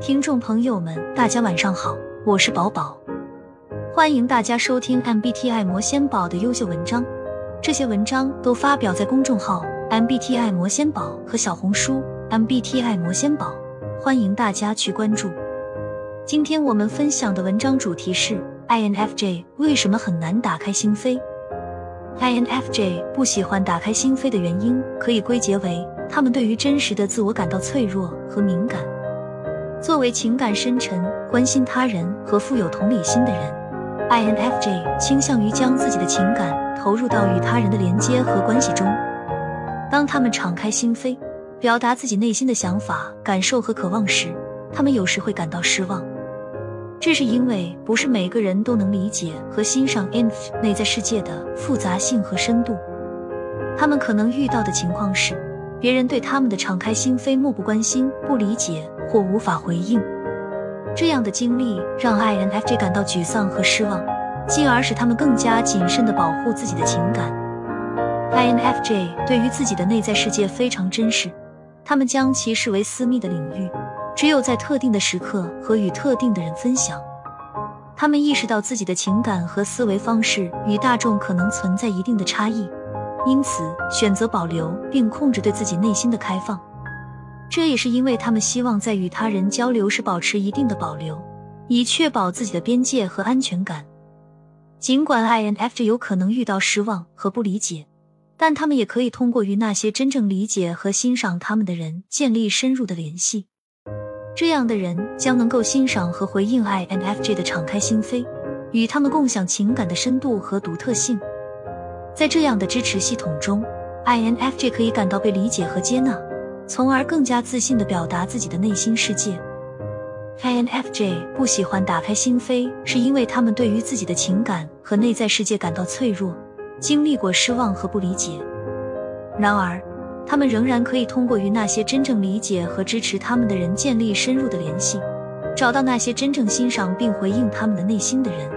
听众朋友们，大家晚上好，我是宝宝，欢迎大家收听 MBTI 魔仙宝的优秀文章。这些文章都发表在公众号 MBTI 魔仙宝和小红书 MBTI 魔仙宝，欢迎大家去关注。今天我们分享的文章主题是 INFJ 为什么很难打开心扉。INFJ 不喜欢打开心扉的原因，可以归结为他们对于真实的自我感到脆弱和敏感。作为情感深沉、关心他人和富有同理心的人，INFJ 倾向于将自己的情感投入到与他人的连接和关系中。当他们敞开心扉，表达自己内心的想法、感受和渴望时，他们有时会感到失望。这是因为不是每个人都能理解和欣赏 INF 内在世界的复杂性和深度。他们可能遇到的情况是，别人对他们的敞开心扉漠不关心、不理解或无法回应。这样的经历让 INFJ 感到沮丧和失望，进而使他们更加谨慎地保护自己的情感。INFJ 对于自己的内在世界非常珍视，他们将其视为私密的领域。只有在特定的时刻和与特定的人分享，他们意识到自己的情感和思维方式与大众可能存在一定的差异，因此选择保留并控制对自己内心的开放。这也是因为他们希望在与他人交流时保持一定的保留，以确保自己的边界和安全感。尽管 INFJ 有可能遇到失望和不理解，但他们也可以通过与那些真正理解和欣赏他们的人建立深入的联系。这样的人将能够欣赏和回应 INFJ 的敞开心扉，与他们共享情感的深度和独特性。在这样的支持系统中，INFJ 可以感到被理解和接纳，从而更加自信地表达自己的内心世界。INFJ 不喜欢打开心扉，是因为他们对于自己的情感和内在世界感到脆弱，经历过失望和不理解。然而，他们仍然可以通过与那些真正理解和支持他们的人建立深入的联系，找到那些真正欣赏并回应他们的内心的人。